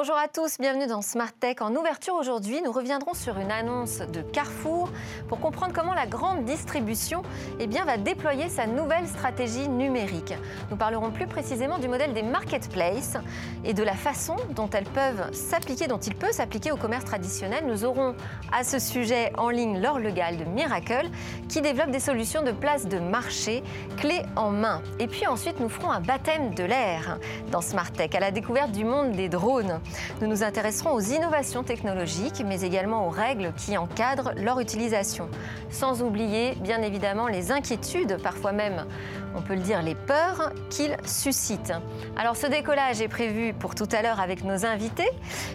Bonjour à tous, bienvenue dans Smart Tech. En ouverture aujourd'hui, nous reviendrons sur une annonce de Carrefour pour comprendre comment la grande distribution eh bien, va déployer sa nouvelle stratégie numérique. Nous parlerons plus précisément du modèle des marketplaces et de la façon dont elles peuvent s'appliquer, dont il peut s'appliquer au commerce traditionnel. Nous aurons à ce sujet en ligne Laure Legal de Miracle qui développe des solutions de place de marché clés en main. Et puis ensuite, nous ferons un baptême de l'air dans Smart Tech à la découverte du monde des drones. Nous nous intéresserons aux innovations technologiques, mais également aux règles qui encadrent leur utilisation. Sans oublier, bien évidemment, les inquiétudes, parfois même, on peut le dire, les peurs qu'ils suscitent. Alors ce décollage est prévu pour tout à l'heure avec nos invités.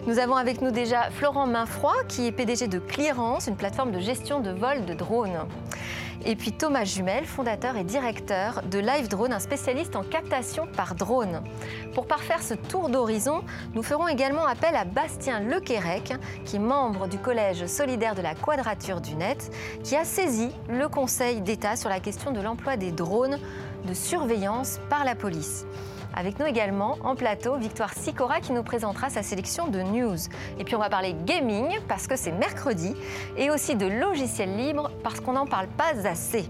Nous avons avec nous déjà Florent Mainfroid, qui est PDG de Clearance, une plateforme de gestion de vol de drones. Et puis Thomas Jumel, fondateur et directeur de Live Drone, un spécialiste en captation par drone. Pour parfaire ce tour d'horizon, nous ferons également appel à Bastien Lequérec, qui est membre du Collège solidaire de la Quadrature du Net, qui a saisi le Conseil d'État sur la question de l'emploi des drones de surveillance par la police. Avec nous également en plateau, Victoire Sicora qui nous présentera sa sélection de news. Et puis on va parler gaming parce que c'est mercredi et aussi de logiciels libres parce qu'on n'en parle pas assez.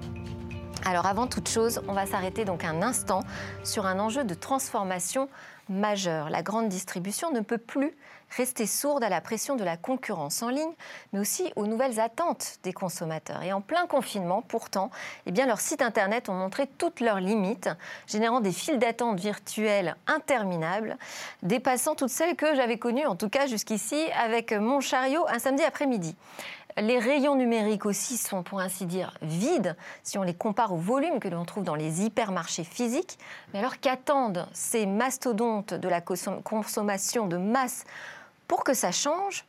Alors avant toute chose, on va s'arrêter donc un instant sur un enjeu de transformation majeur. La grande distribution ne peut plus rester sourde à la pression de la concurrence en ligne, mais aussi aux nouvelles attentes des consommateurs. Et en plein confinement, pourtant, eh bien, leurs sites Internet ont montré toutes leurs limites, générant des files d'attente virtuelles interminables, dépassant toutes celles que j'avais connues, en tout cas jusqu'ici, avec mon chariot un samedi après-midi. Les rayons numériques aussi sont, pour ainsi dire, vides si on les compare au volume que l'on trouve dans les hypermarchés physiques. Mais alors qu'attendent ces mastodontes de la consommation de masse pour que ça change?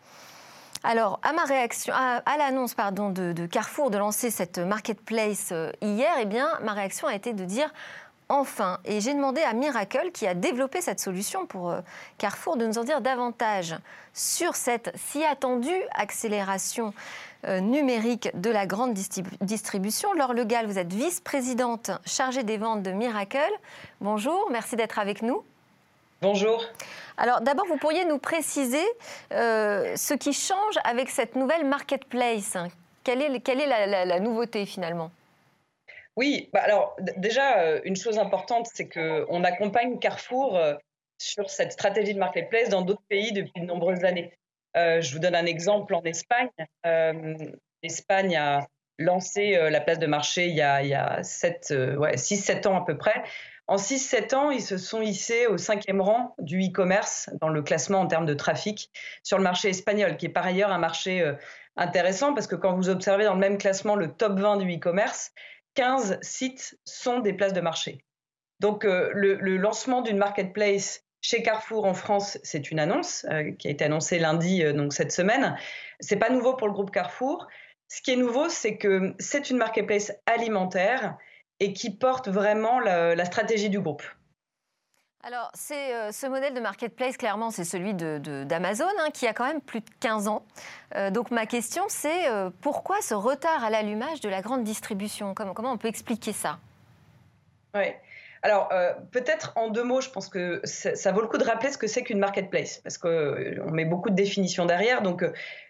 Alors, à ma réaction, à, l'annonce pardon de, de, Carrefour de lancer cette marketplace euh, hier, eh bien, ma réaction a été de dire enfin. Et j'ai demandé à Miracle, qui a développé cette solution pour euh, Carrefour, de nous en dire davantage sur cette si attendue accélération euh, numérique de la grande distribution. Laure Legal, vous êtes vice-présidente chargée des ventes de Miracle. Bonjour, merci d'être avec nous. Bonjour. Alors d'abord, vous pourriez nous préciser euh, ce qui change avec cette nouvelle marketplace. Quelle est, quelle est la, nouveauté finalement? Oui, bah alors déjà, euh, une chose importante, c'est qu'on accompagne Carrefour euh, sur cette stratégie de marketplace dans d'autres pays depuis de nombreuses années. je vous donne un exemple en Espagne. L'Espagne a lancé la place de marché il y a, il y a 6-7 ans à peu près. En 6-7 ans, ils se sont hissés au cinquième rang du e-commerce dans le classement en termes de trafic sur le marché espagnol, qui est par ailleurs un marché euh, intéressant parce que quand vous observez dans le même classement le top 20 du e-commerce, 15 sites sont des places de marché. Donc euh, le, lancement d'une marketplace chez Carrefour en France, c'est une annonce euh, qui a été annoncée lundi, donc cette semaine. C'est pas nouveau pour le groupe Carrefour. Ce qui est nouveau, c'est que c'est une marketplace alimentaire et qui porte vraiment la, stratégie du groupe. Alors, c'est euh, ce modèle de marketplace, clairement, c'est celui d'Amazon, hein, qui a quand même plus de 15 ans. Euh, donc, ma question, c'est euh, pourquoi ce retard à l'allumage de la grande distribution? Comment, comment on peut expliquer ça? Oui. Alors, peut-être en deux mots, je pense que ça, vaut le coup de rappeler ce que c'est qu'une marketplace, parce qu'on met beaucoup de définitions derrière. Donc,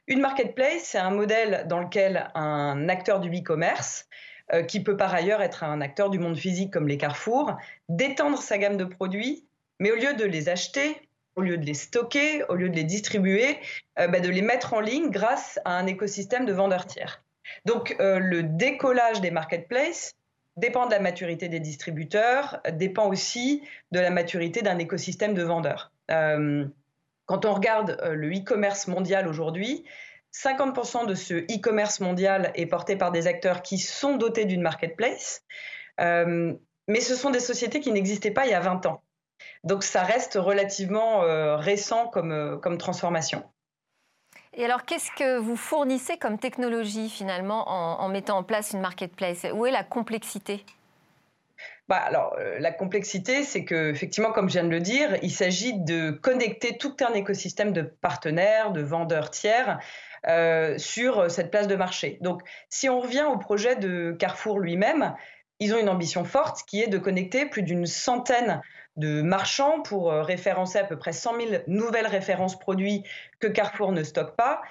une marketplace, c'est un modèle dans lequel un acteur du e-commerce euh, qui peut par ailleurs être un acteur du monde physique comme les carrefours, d'étendre sa gamme de produits, mais au lieu de les acheter, au lieu de les stocker, au lieu de les distribuer, euh, bah, de les mettre en ligne grâce à un écosystème de vendeurs tiers. Donc euh, le décollage des marketplaces dépend de la maturité des distributeurs, dépend aussi de la maturité d'un écosystème de vendeurs. quand on regarde le e-commerce mondial aujourd'hui, 50% de ce e-commerce mondial est porté par des acteurs qui sont dotés d'une marketplace, euh, mais ce sont des sociétés qui n'existaient pas il y a 20 ans. Donc ça reste relativement euh, récent comme, euh, comme transformation. Et alors, qu'est-ce que vous fournissez comme technologie finalement en, mettant en place une marketplace? Où est la complexité? Bah, alors, la complexité, c'est que, effectivement, comme je viens de le dire, il s'agit de connecter tout un écosystème de partenaires, de vendeurs tiers euh, sur cette place de marché. Donc, si on revient au projet de Carrefour lui-même, ils ont une ambition forte qui est de connecter plus d'une centaine de marchands pour euh, référencer à peu près 100 000 nouvelles références produits que Carrefour ne stocke pas.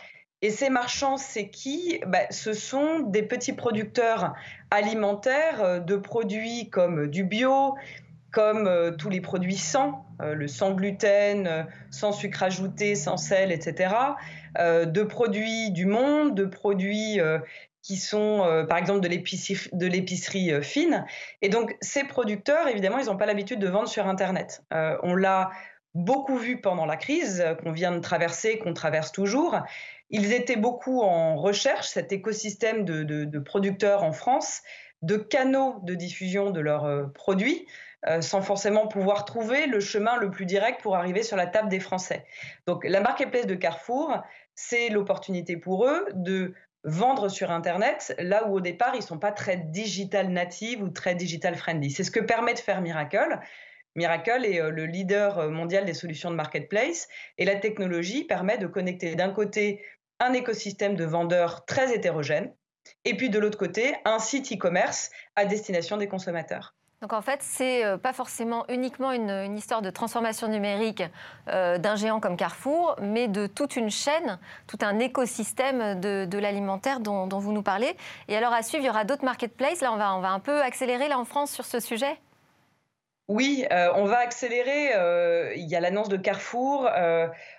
Et ces marchands, c'est qui? Bah, Ce sont des petits producteurs alimentaires euh, de produits comme du bio, comme euh, tous les produits sans, le sans gluten, sans sucre ajouté, sans sel, etc. de produits du monde, de produits qui sont euh, par exemple de l'épicerie euh, fine. Et donc ces producteurs, évidemment, ils n'ont pas l'habitude de vendre sur Internet. Euh, on l'a beaucoup vu pendant la crise qu'on vient de traverser, qu'on traverse toujours. Ils étaient beaucoup en recherche, cet écosystème de, producteurs en France, de canaux de diffusion de leurs produits, sans forcément pouvoir trouver le chemin le plus direct pour arriver sur la table des Français. Donc la marketplace de Carrefour, c'est l'opportunité pour eux de vendre sur Internet, là où au départ, ils ne sont pas très digital native ou très digital friendly. C'est ce que permet de faire Miracle. Miracle est euh, le leader euh, mondial des solutions de marketplace et la technologie permet de connecter d'un côté un écosystème de vendeurs très hétérogène et puis de l'autre côté un site e-commerce à destination des consommateurs. Donc en fait, c'est euh, pas forcément uniquement une, histoire de transformation numérique euh, d'un géant comme Carrefour, mais de toute une chaîne, tout un écosystème de, l'alimentaire dont, vous nous parlez. Et alors à suivre, il y aura d'autres marketplaces. Là, on va, on va un peu accélérer là en France sur ce sujet? Oui, euh, on va accélérer. il y a l'annonce de Carrefour.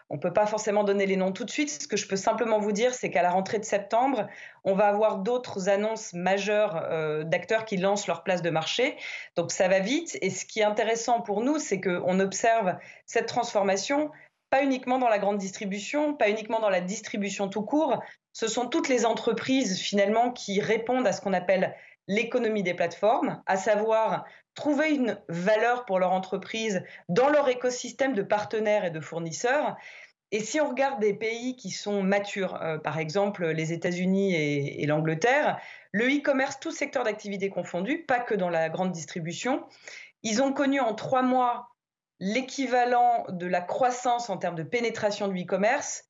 On ne peut pas forcément donner les noms tout de suite. Ce que je peux simplement vous dire, c'est qu'à la rentrée de septembre, on va avoir d'autres annonces majeures euh, d'acteurs qui lancent leur place de marché. Donc ça va vite. Et ce qui est intéressant pour nous, c'est qu'on observe cette transformation pas uniquement dans la grande distribution, pas uniquement dans la distribution tout court. Ce sont toutes les entreprises finalement qui répondent à ce qu'on appelle l'économie des plateformes, à savoir trouver une valeur pour leur entreprise dans leur écosystème de partenaires et de fournisseurs. Et si on regarde des pays qui sont matures, euh, par exemple les États-Unis et, l'Angleterre, le e-commerce, tout secteur d'activité confondu, pas que dans la grande distribution, ils ont connu en trois mois l'équivalent de la croissance en termes de pénétration du e-commerce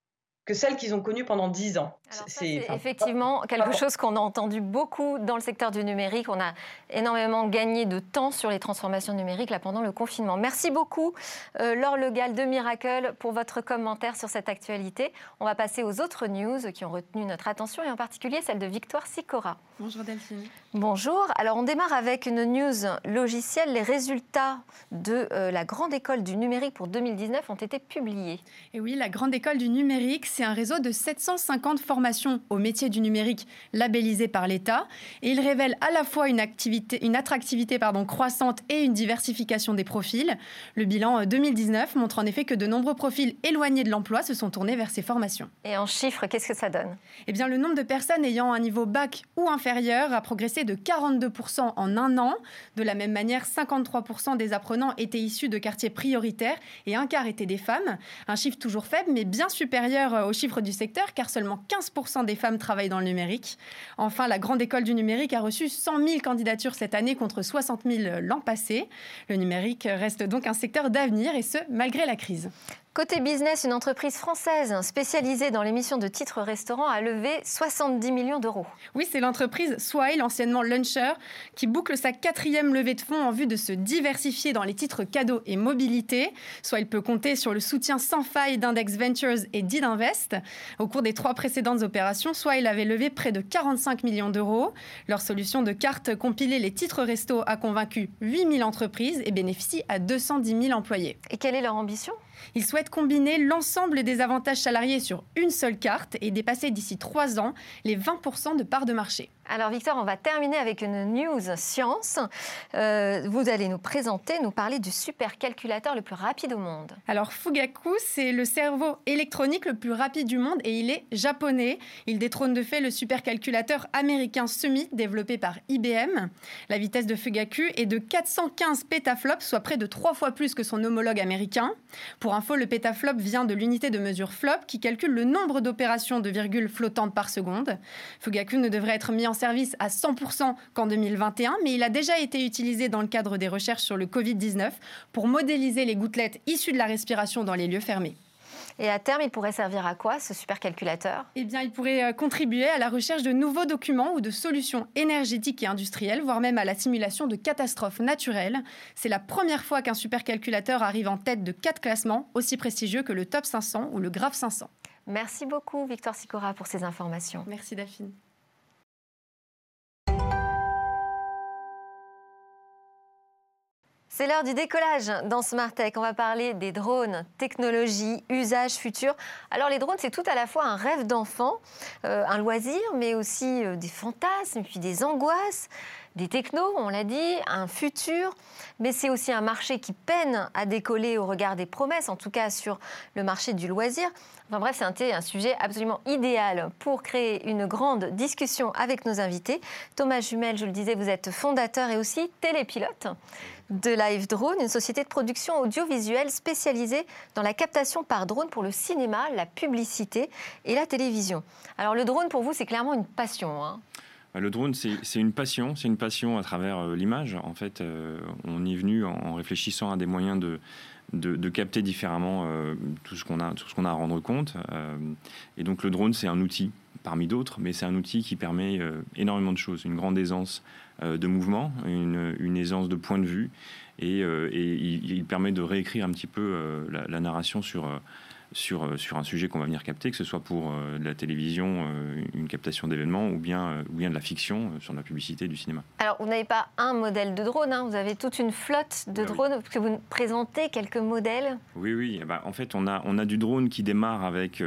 que celles qu'ils ont connues pendant dix ans. C'est effectivement quelque chose qu'on a entendu beaucoup dans le secteur du numérique. On a énormément gagné de temps sur les transformations numériques là, pendant le confinement. Merci beaucoup, euh, Laure Legal de Miracle, pour votre commentaire sur cette actualité. On va passer aux autres news qui ont retenu notre attention et en particulier celle de Victoire Sicora. Bonjour Delphine. Bonjour. Alors on démarre avec une news logicielle. Les résultats de euh, la Grande École du numérique pour 2019 ont été publiés. Et oui, la Grande École du numérique, c'est un réseau de 750 formations au métier du numérique labellisées par l'État. Et il révèle à la fois une, activité, une attractivité pardon, croissante et une diversification des profils. Le bilan 2019 euh, montre en effet que de nombreux profils éloignés de l'emploi se sont tournés vers ces formations. Et en chiffres, qu'est-ce que ça donne? Eh bien, le nombre de personnes ayant un niveau bac ou inférieur a progressé de 42% en un an. De la même manière, 53% des apprenants étaient issus de quartiers prioritaires et un quart étaient des femmes. Un chiffre toujours faible, mais bien supérieur euh, au chiffre du secteur, car seulement 15% des femmes travaillent dans le numérique. Enfin, la Grande École du numérique a reçu 100 000 candidatures cette année contre 60 000 l'an passé. Le numérique reste donc un secteur d'avenir, et ce, malgré la crise. Côté business, une entreprise française spécialisée dans l'émission de titres restaurants a levé 70 millions d'euros. Oui, c'est l'entreprise Swile, anciennement Luncher, qui boucle sa quatrième levée de fonds en vue de se diversifier dans les titres cadeaux et mobilité. Swile peut compter sur le soutien sans faille d'Index Ventures et d'Idinvest. Au cours des trois précédentes opérations, Swile avait levé près de 45 millions d'euros. Leur solution de carte compilée les titres resto a convaincu 8000 entreprises et bénéficie à 210 000 employés. Et quelle est leur ambition? Ils souhaitent combiner l'ensemble des avantages salariés sur une seule carte et dépasser d'ici trois ans les 20% de parts de marché. Alors Victor, on va terminer avec une news science. Euh, vous allez nous présenter, nous parler du supercalculateur le plus rapide au monde. Alors Fugaku, c'est le cerveau électronique le plus rapide du monde et il est japonais. Il détrône de fait le supercalculateur américain Summit développé par IBM. La vitesse de Fugaku est de 415 pétaflops, soit près de trois fois plus que son homologue américain. Pour info, le pétaflop vient de l'unité de mesure flop qui calcule le nombre d'opérations de virgules flottantes par seconde. Fugaku ne devrait être mis en service à 100% qu'en 2021, mais il a déjà été utilisé dans le cadre des recherches sur le Covid-19 pour modéliser les gouttelettes issues de la respiration dans les lieux fermés. Et à terme, il pourrait servir à quoi ce supercalculateur? Eh bien, il pourrait euh, contribuer à la recherche de nouveaux documents ou de solutions énergétiques et industrielles, voire même à la simulation de catastrophes naturelles. C'est la première fois qu'un supercalculateur arrive en tête de quatre classements aussi prestigieux que le Top 500 ou le Graph 500. Merci beaucoup, Victor Sicora, pour ces informations. Merci, Delphine. C'est l'heure du décollage dans Smart Tech. On va parler des drones, technologie, usage futur. Alors les drones, c'est tout à la fois un rêve d'enfant, euh, un loisir, mais aussi euh, des fantasmes, puis des angoisses, des technos, on l'a dit, un futur. Mais c'est aussi un marché qui peine à décoller au regard des promesses, en tout cas sur le marché du loisir. Enfin bref, c'est un, sujet absolument idéal pour créer une grande discussion avec nos invités. Thomas Jumel, je le disais, vous êtes fondateur et aussi télépilote de Live Drone, une société de production audiovisuelle spécialisée dans la captation par drone pour le cinéma, la publicité et la télévision. Alors le drone, pour vous, c'est clairement une passion. Hein le drone, c'est une passion. C'est une passion à travers euh, l'image. En fait, euh, on est venu en réfléchissant à des moyens de, de, capter différemment euh, tout ce qu'on a, tout a à rendre compte. Et donc le drone, c'est un outil parmi d'autres, mais c'est un outil qui permet énormément de choses, une grande aisance de mouvement, une, aisance de point de vue, et, il, permet de réécrire un petit peu la, narration sur sur, euh, sur un sujet qu'on va venir capter, que ce soit pour euh, de la télévision, euh, une captation d'événements, ou bien, ou bien de la fiction sur la publicité du cinéma. Alors, vous n'avez pas un modèle de drone, hein, vous avez toute une flotte de bah drones, que vous présentez quelques modèles? Oui, oui. Eh ben, en fait, on a, on a du drone qui démarre avec...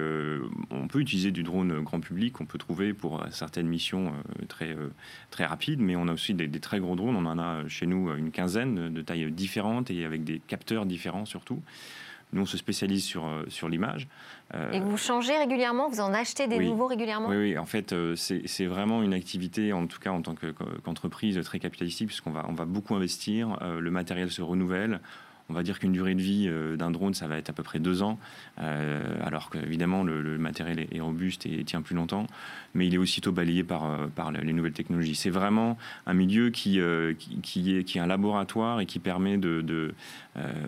on peut utiliser du drone grand public, on peut trouver pour certaines missions très, très rapides, mais on a aussi des, très gros drones. On en a chez nous une quinzaine de tailles différentes et avec des capteurs différents surtout. Nous, on se spécialise sur, euh, sur l'image. Euh, et vous changez régulièrement Vous en achetez des nouveaux régulièrement oui, oui, en fait, euh, c'est vraiment une activité, en tout cas en tant qu'entreprise, très capitalistique, puisqu'on va, on va beaucoup investir, le matériel se renouvelle. On va dire qu'une durée de vie euh, d'un drone, ça va être à peu près deux ans, euh, alors qu'évidemment le, matériel est, robuste et tient plus longtemps, mais il est aussitôt balayé par, euh, par les nouvelles technologies. C'est vraiment un milieu qui, qui, est, qui est un laboratoire et qui permet de,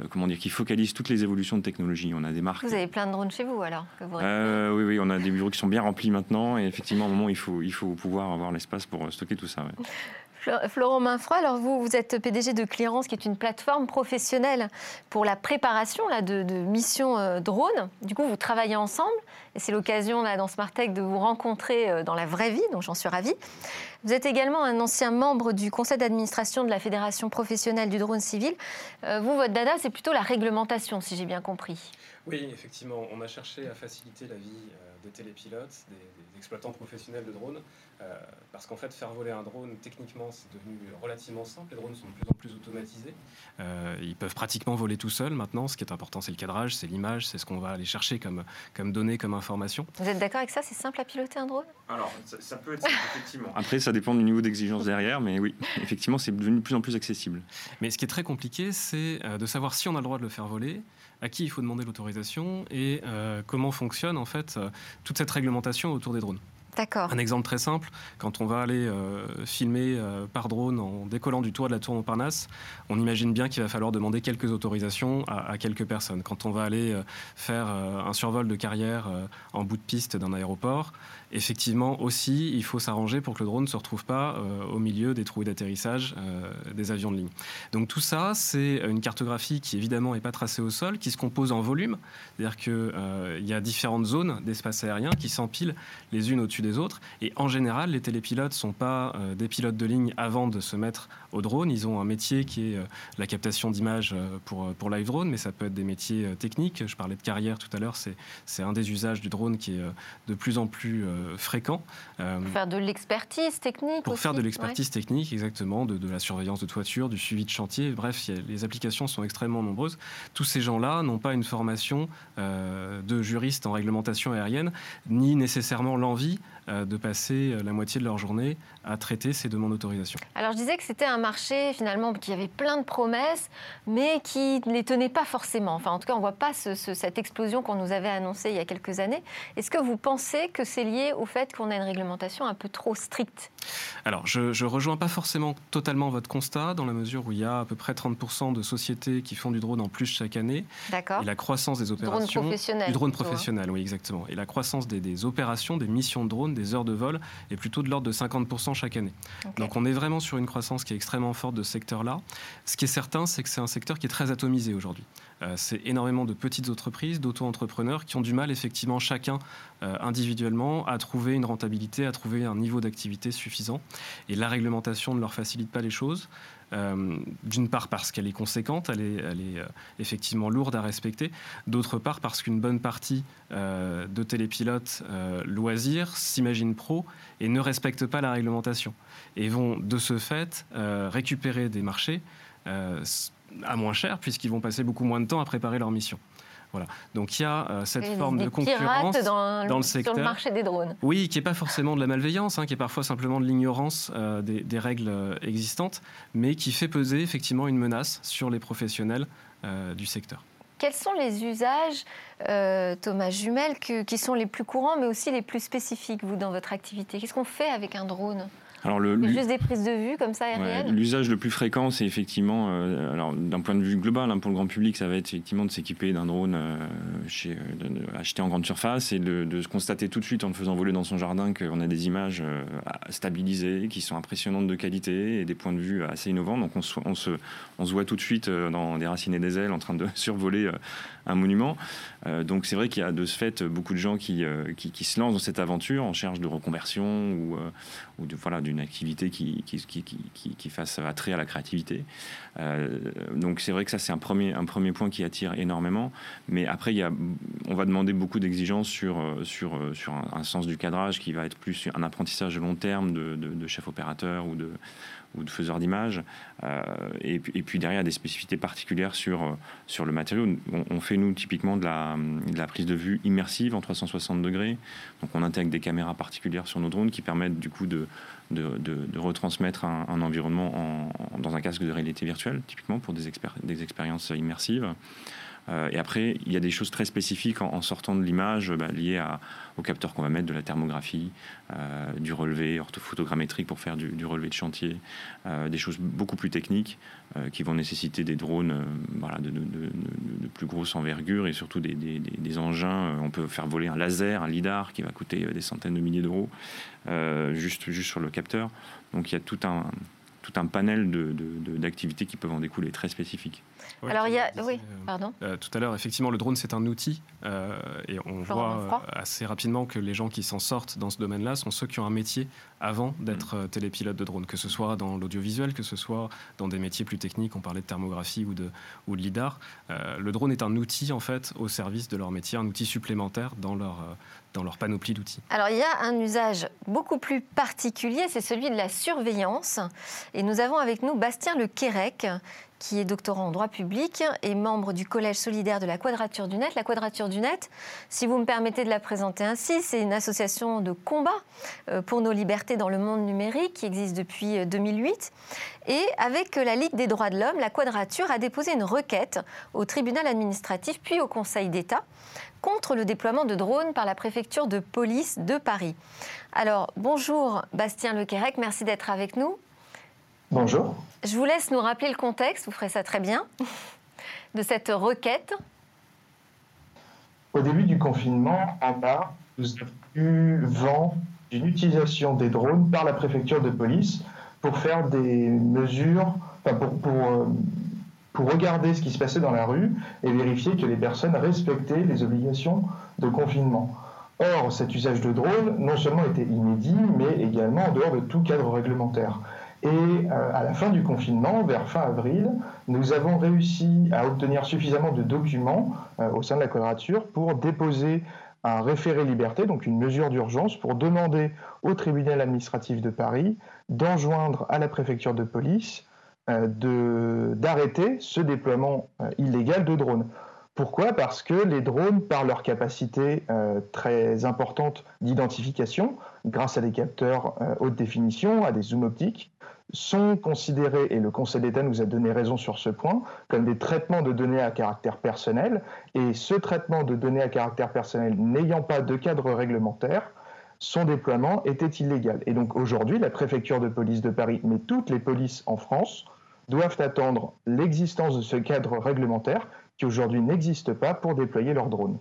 comment dire, qui focalise toutes les évolutions de technologie. On a des marques. Vous avez plein de drones chez vous alors Oui, oui, on a des bureaux qui sont bien remplis maintenant, et effectivement, à un moment, il faut, il faut pouvoir avoir l'espace pour stocker tout ça. Florent Mainfroy, alors vous, vous êtes PDG de Clearance, qui est une plateforme professionnelle pour la préparation là, de, missions euh, drones. Du coup, vous travaillez ensemble et c'est l'occasion là, dans Tech de vous rencontrer euh, dans la vraie vie, donc j'en suis ravie. Vous êtes également un ancien membre du conseil d'administration de la Fédération professionnelle du drone civil. Euh, vous, votre dada, c'est plutôt la réglementation, si j'ai bien compris. Oui, effectivement, on a cherché à faciliter la vie des télépilotes, des, des exploitants professionnels de drones, euh, parce qu'en fait, faire voler un drone, techniquement, c'est devenu relativement simple. Les drones sont de plus en plus automatisés. Euh, ils peuvent pratiquement voler tout seuls maintenant. Ce qui est important, c'est le cadrage, c'est l'image, c'est ce qu'on va aller chercher comme, comme données, comme information. Vous êtes d'accord avec ça? C'est simple à piloter un drone? Alors, ça, peut être effectivement. Après, ça dépend du niveau d'exigence derrière, mais oui, effectivement, c'est devenu de plus en plus accessible. Mais ce qui est très compliqué, c'est euh, de savoir si on a le droit de le faire voler, à qui il faut demander l'autorisation et comment fonctionne en fait toute cette réglementation autour des drones. Un exemple très simple, quand on va aller euh, filmer euh, par drone en décollant du toit de la tour Montparnasse, on imagine bien qu'il va falloir demander quelques autorisations à, quelques personnes. Quand on va aller euh, faire un survol de carrière en bout de piste d'un aéroport, effectivement aussi, il faut s'arranger pour que le drone ne se retrouve pas au milieu des trous d'atterrissage des avions de ligne. Donc tout ça, c'est une cartographie qui évidemment n'est pas tracée au sol, qui se compose en volume, c'est-à-dire qu'il y a différentes zones d'espace aérien qui s'empilent les unes au-dessus des autres. Et en général, les télépilotes ne sont pas euh, des pilotes de ligne avant de se mettre au drone. Ils ont un métier qui est euh, la captation d'images euh, pour, pour live drone, mais ça peut être des métiers techniques. Je parlais de carrière tout à l'heure, c'est un des usages du drone qui est de plus en plus fréquent. pour faire de l'expertise technique Pour faire de l'expertise technique, exactement, de, de, la surveillance de toiture, du suivi de chantier. Bref, les applications sont extrêmement nombreuses. Tous ces gens-là n'ont pas une formation de juriste en réglementation aérienne, ni nécessairement l'envie de passer la moitié de leur journée à traiter ces demandes d'autorisation. Alors je disais que c'était un marché finalement qui avait plein de promesses, mais qui ne les tenait pas forcément. Enfin, en tout cas, on ne voit pas cette explosion qu'on nous avait annoncée il y a quelques années. Est-ce que vous pensez que c'est lié au fait qu'on a une réglementation un peu trop stricte? Alors, je ne rejoins pas forcément totalement votre constat, dans la mesure où il y a à peu près 30% de sociétés qui font du drone en plus chaque année. D'accord. Et la croissance des opérations... Drone professionnel. Du drone professionnel, oui, exactement. Et la croissance des, des, opérations, des missions de drone, des heures de vol, est plutôt de l'ordre de 50% chaque année. Donc on est vraiment sur une croissance qui est extrêmement forte de ce secteur-là. Ce qui est certain, c'est que c'est un secteur qui est très atomisé aujourd'hui. Euh, c'est énormément de petites entreprises, d'auto-entrepreneurs qui ont du mal effectivement chacun euh, individuellement à trouver une rentabilité, à trouver un niveau d'activité suffisant. Et la réglementation ne leur facilite pas les choses. Euh, d'une part parce qu'elle est conséquente, elle est, est effectivement lourde à respecter, d'autre part parce qu'une bonne partie de télépilotes loisirs s'imaginent pro et ne respectent pas la réglementation et vont de ce fait récupérer des marchés à moins cher puisqu'ils vont passer beaucoup moins de temps à préparer leur mission. Voilà. Donc il y a euh, cette forme de concurrence dans, le secteur. Sur le marché des drones. Oui, qui n'est pas forcément de la malveillance, hein, qui est parfois simplement de l'ignorance euh, des, règles euh, existantes, mais qui fait peser effectivement une menace sur les professionnels du secteur. Quels sont les usages, Thomas Jumel, qui sont les plus courants, mais aussi les plus spécifiques, vous, dans votre activité? Qu'est-ce qu'on fait avec un drone? Alors le, juste des prises de vue comme ça aériennes L'usage le plus fréquent, c'est effectivement, euh, alors d'un point de vue global, hein, pour le grand public, ça va être effectivement de s'équiper d'un drone euh, chez, euh, acheté en grande surface et de, de, se constater tout de suite en le faisant voler dans son jardin qu'on a des images stabilisées, qui sont impressionnantes de qualité et des points de vue assez innovants. Donc on se, on se, on se voit tout de suite dans des racines et des ailes en train de survoler un monument. donc c'est vrai qu'il y a de ce fait beaucoup de gens qui, qui, qui, se lancent dans cette aventure en cherche de reconversion ou, ou de, voilà, d'une activité qui, qui, fasse attrait à la créativité. Euh, donc c'est vrai que ça, c'est un premier, un premier point qui attire énormément. Mais après, il y a, on va demander beaucoup d'exigences sur, euh, sur, euh, sur un, sens du cadrage qui va être plus un apprentissage long terme de, de chef opérateur ou de, ou de faiseurs d'images. Euh, et, puis derrière, des spécificités particulières sur, euh, sur le matériau. On, fait, nous, typiquement de la, prise de vue immersive en 360 degrés. Donc on intègre des caméras particulières sur nos drones qui permettent du coup de, de, retransmettre un, environnement en, dans un casque de réalité virtuelle, typiquement pour des expériences immersives. Euh, et après, il y a des choses très spécifiques en, sortant de l'image bah, liées à, au capteur qu'on va mettre, de la thermographie, euh, du relevé orthophotogrammétrique pour faire du, relevé de chantier, euh, des choses beaucoup plus techniques qui vont nécessiter des drones de, plus grosse envergure et surtout des, des, engins. On peut faire voler un laser, un lidar qui va coûter des centaines de milliers d'euros juste, juste sur le capteur. Donc il y a tout un, tout un panel d'activités qui peuvent en découler très spécifiques. Alors il y a, oui, euh, pardon. Euh, tout à l'heure, effectivement, le drone c'est un outil euh, et on voit assez rapidement que les gens qui s'en sortent dans ce domaine-là sont ceux qui ont un métier avant d'être mm. télépilote de drone, que ce soit dans l'audiovisuel, que ce soit dans des métiers plus techniques, on parlait de thermographie ou de, ou de lidar. le drone est un outil en fait au service de leur métier, un outil supplémentaire dans leur dans leur panoplie d'outils. Alors il y a un usage beaucoup plus particulier, c'est celui de la surveillance. Et nous avons avec nous Bastien Le Quérec, qui est doctorant en droit public et membre du Collège solidaire de la Quadrature du Net. La Quadrature du Net, si vous me permettez de la présenter ainsi, c'est une association de combat euh, pour nos libertés dans le monde numérique qui existe depuis 2008. Euh, et avec la Ligue des droits de l'homme, la Quadrature a déposé une requête au tribunal administratif puis au Conseil d'État contre le déploiement de drones par la préfecture de police de Paris. Alors, bonjour Bastien Lequerec, merci d'être avec nous. Bonjour. Je vous laisse nous rappeler le contexte, vous ferez ça très bien, de cette requête. Au début du confinement, à Bar, nous avons eu vent d'une utilisation des drones par la préfecture de police pour faire des mesures, pour, pour, euh, pour regarder ce qui se passait dans la rue et vérifier que les personnes respectaient les obligations de confinement. Or, cet usage de drones non seulement était inédit, mais également en dehors de tout cadre réglementaire. Et euh, à la fin du confinement, vers fin avril, nous avons réussi à obtenir suffisamment de documents euh, au sein de la quadrature pour déposer un référé liberté, donc une mesure d'urgence, pour demander au tribunal administratif de Paris d'enjoindre à la préfecture de police euh, d'arrêter ce déploiement illégal de drones. Pourquoi? Parce que les drones, par leur capacité euh, très importante d'identification, grâce à des capteurs euh, haute définition, à des zooms optiques, sont considérés, et le Conseil d'État nous a donné raison sur ce point, comme des traitements de données à caractère personnel. Et ce traitement de données à caractère personnel n'ayant pas de cadre réglementaire, son déploiement était illégal. Et donc aujourd'hui, la préfecture de police de Paris, mais toutes les polices en France, doivent attendre l'existence de ce cadre réglementaire qui aujourd'hui n'existe pas pour déployer leurs drones.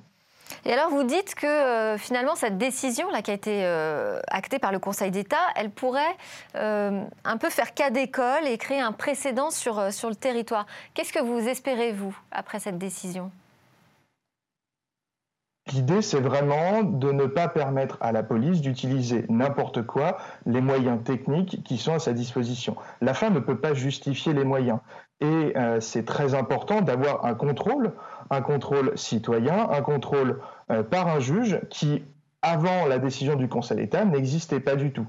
Et alors vous dites que euh, finalement cette décision là qui a été euh, actée par le Conseil d'État, elle pourrait euh, un peu faire cas d'école et créer un précédent sur, sur le territoire. Qu'est-ce que vous espérez vous après cette décision? L'idée, c'est vraiment de ne pas permettre à la police d'utiliser n'importe quoi, les moyens techniques qui sont à sa disposition. La fin ne peut pas justifier les moyens. Et euh, c'est très important d'avoir un contrôle, un contrôle citoyen, un contrôle euh, par un juge qui, avant la décision du Conseil d'État, n'existait pas du tout.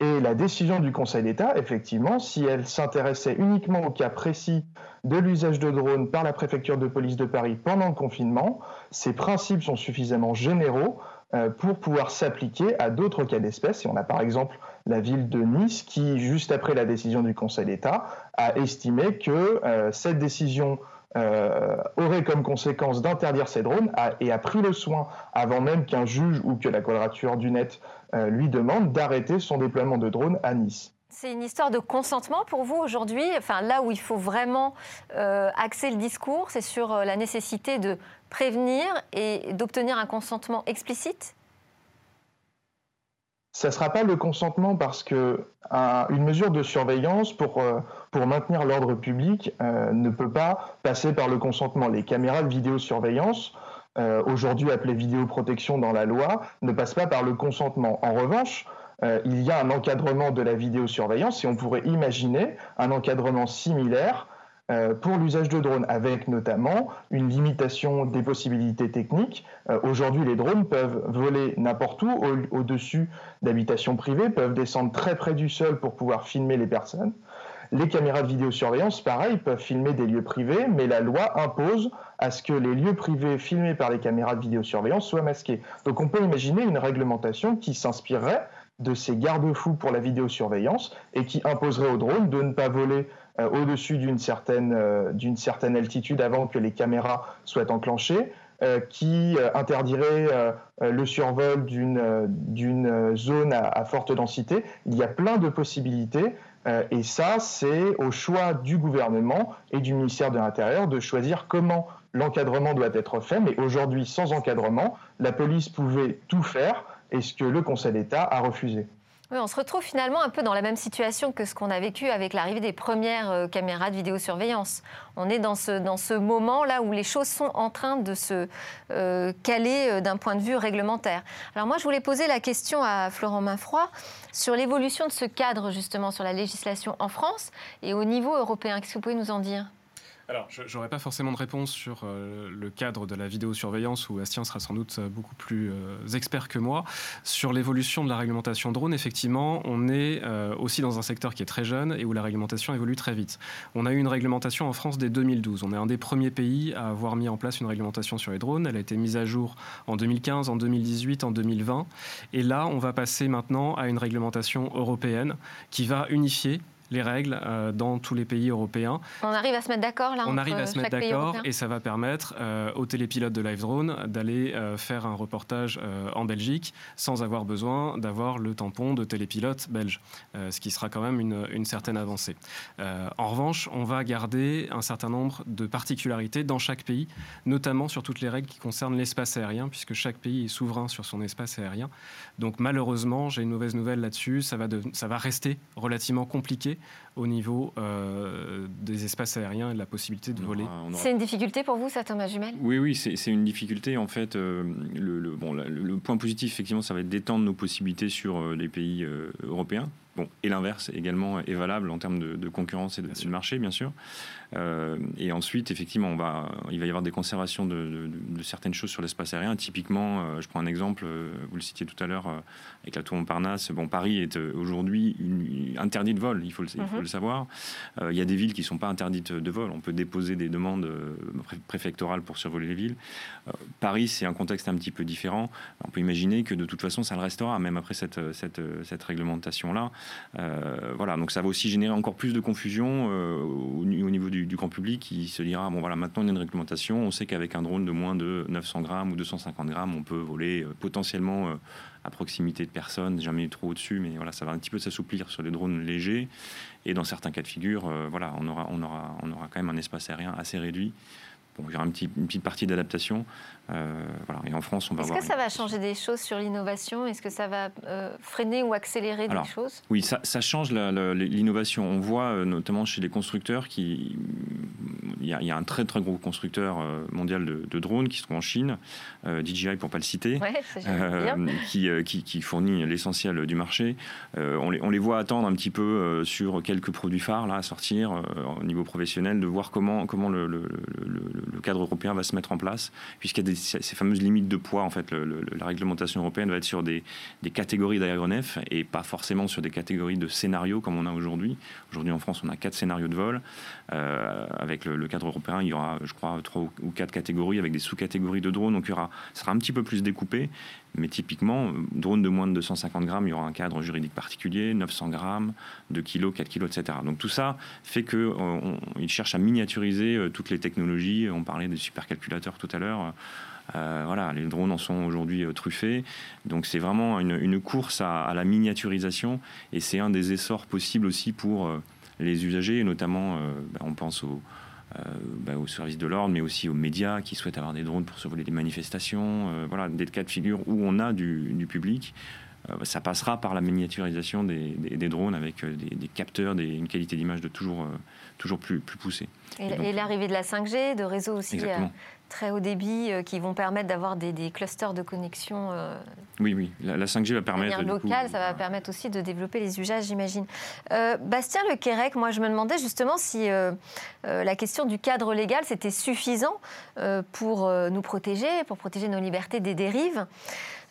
Et la décision du Conseil d'État, effectivement, si elle s'intéressait uniquement au cas précis de l'usage de drones par la préfecture de police de Paris pendant le confinement, ces principes sont suffisamment généraux euh, pour pouvoir s'appliquer à d'autres cas d'espèce. Et on a par exemple la ville de Nice qui, juste après la décision du Conseil d'État, a estimé que euh, cette décision euh, aurait comme conséquence d'interdire ces drones et a pris le soin, avant même qu'un juge ou que la quadrature du net lui demande, d'arrêter son déploiement de drones à Nice. C'est une histoire de consentement pour vous aujourd'hui. Enfin, là où il faut vraiment euh, axer le discours, c'est sur euh, la nécessité de prévenir et d'obtenir un consentement explicite? Ça ne sera pas le consentement parce que mesure de surveillance pour, euh, maintenir l'ordre public ne peut pas passer par le consentement. Les caméras de vidéosurveillance, aujourd'hui appelées vidéoprotection dans la loi, ne passent pas par le consentement. En revanche, euh, il y a un encadrement de la vidéosurveillance et on pourrait imaginer un encadrement similaire euh, pour l'usage de drones, avec notamment une limitation des possibilités techniques. Euh, aujourd'hui, les drones peuvent voler n'importe où, au-dessus d'habitations privées, peuvent descendre très près du sol pour pouvoir filmer les personnes. Les caméras de vidéosurveillance, pareil, peuvent filmer des lieux privés, mais la loi impose à ce que les lieux privés filmés par les caméras de vidéosurveillance soient masqués. Donc on peut imaginer une réglementation qui s'inspirerait de ces garde-fous pour la vidéosurveillance et qui imposerait aux drones de ne pas voler euh, au-dessus d'une certaine, euh, d'une certaine altitude avant que les caméras soient enclenchées, euh, qui interdirait le survol d'une, d'une zone à, à, forte densité. Il y a plein de possibilités et ça, c'est au choix du gouvernement et du ministère de l'Intérieur de choisir comment l'encadrement doit être fait. Mais aujourd'hui, sans encadrement, la police pouvait tout faire et ce que le Conseil d'État a refusé. Oui, on se retrouve finalement un peu dans la même situation que ce qu'on a vécu avec l'arrivée des premières euh, caméras de vidéosurveillance. On est dans ce, dans ce moment-là où les choses sont en train de se euh, caler euh, d'un point de vue réglementaire. Alors moi, je voulais poser la question à Florent Mainfroy sur l'évolution de ce cadre justement sur la législation en France et au niveau européen. Qu'est-ce que vous pouvez nous en dire? Alors, je n'aurai pas forcément de réponse sur euh, le cadre de la vidéosurveillance, où Bastien sera sans doute euh, beaucoup plus euh, expert que moi. Sur l'évolution de la réglementation drone, effectivement, on est aussi dans un secteur qui est très jeune et où la réglementation évolue très vite. On a eu une réglementation en France dès 2012. On est un des premiers pays à avoir mis en place une réglementation sur les drones. Elle a été mise à jour en 2015, en 2018, en 2020. Et là, on va passer maintenant à une réglementation européenne qui va unifier les règles euh, dans tous les pays européens. On arrive à se mettre d'accord là On arrive à se mettre d'accord et ça va permettre euh, aux télépilotes de Live Drone d'aller euh, faire un reportage en Belgique sans avoir besoin d'avoir le tampon de télépilote belge, ce qui sera quand même une, une certaine avancée. en revanche, on va garder un certain nombre de particularités dans chaque pays, notamment sur toutes les règles qui concernent l'espace aérien, puisque chaque pays est souverain sur son espace aérien. Donc malheureusement, j'ai une mauvaise nouvelle là-dessus, ça va, de, ça va rester relativement compliqué au niveau euh, des espaces aériens et de la possibilité de voler. C'est une difficulté pour vous, ça, Thomas Jumel? Oui, oui, c'est une difficulté. En fait, euh, le, bon, le, point positif, effectivement, ça va être d'étendre nos possibilités sur euh, les pays européens Bon, et l'inverse également est valable en termes de, concurrence et de, marché, bien sûr. Euh, et ensuite, effectivement, on va, il va y avoir des conservations de, certaines choses sur l'espace aérien. Typiquement, euh, je prends un exemple, euh, vous le citiez tout à l'heure avec la tour Montparnasse. Bon, Paris est aujourd'hui interdit de vol, il faut le, il faut mhm. le savoir. il y a des villes qui ne sont pas interdites de vol. On peut déposer des demandes préfectorales pour survoler les villes. Paris, c'est un contexte un petit peu différent. On peut imaginer que de toute façon, ça le restera, même après cette, cette, cette réglementation-là. Voilà, donc ça va aussi générer encore plus de confusion au, au niveau du du, grand public qui se dira bon voilà, maintenant il y a une réglementation, on sait qu'avec un drone de moins de 900 grammes ou 250 grammes, on peut voler euh, potentiellement euh, à proximité de personnes, jamais trop au-dessus, mais voilà, ça va un petit peu s'assouplir sur les drones légers. Et dans certains cas de figure, euh, voilà, on aura, on, aura, on aura quand même un espace aérien assez réduit il y aura une petite partie d'adaptation. Euh, voilà. Et en France, on va Est-ce que ça va changer des choses sur l'innovation? Est-ce que ça va euh, freiner ou accélérer des choses? Oui, ça, ça change l'innovation. On voit euh, notamment chez les constructeurs qui. Il y, a, un très très gros constructeur mondial de, drones qui se trouve en Chine, DJI pour pas le citer, qui, qui, qui, fournit l'essentiel du marché. On les, on, les, voit attendre un petit peu sur quelques produits phares là, à sortir au niveau professionnel, de voir comment, comment le, le, le cadre européen va se mettre en place, puisqu'il y a ces fameuses limites de poids. En fait, la réglementation européenne va être sur des, catégories d'aéronefs et pas forcément sur des catégories de scénarios comme on a aujourd'hui. Aujourd'hui, en France, on a quatre scénarios de vol. Euh, avec le, cadre européen, il y aura, je crois, trois ou quatre catégories avec des sous-catégories de drones. Donc, il y aura, ça sera un petit peu plus découpé. Mais typiquement, drone de moins de 250 grammes, il y aura un cadre juridique particulier, 900 grammes, 2 kg, 4 kg, etc. Donc tout ça fait qu'ils euh, cherchent à miniaturiser euh, toutes les technologies. On parlait des supercalculateurs tout à l'heure. Euh, voilà, les drones en sont aujourd'hui truffés. Donc c'est vraiment une, course à, la miniaturisation et c'est un des essors possibles aussi pour les usagers, et notamment bah, on pense aux, euh, bah, aux services de l'ordre, mais aussi aux médias qui souhaitent avoir des drones pour survoler des manifestations. Euh, voilà, des cas de figure où on a du, public euh, ça passera par la miniaturisation des, drones avec des, capteurs, une qualité d'image de toujours, toujours plus, plus poussée. Et, l'arrivée de la 5G, de réseaux aussi très haut débit euh, qui vont permettre d'avoir des, clusters de connexion. Euh, oui, oui, la, 5G va permettre. Local, ça va permettre aussi de développer les usages, j'imagine. Euh, Bastien Le Quérec, moi je me demandais justement si la question du cadre légal c'était suffisant pour nous protéger, pour protéger nos libertés des dérives.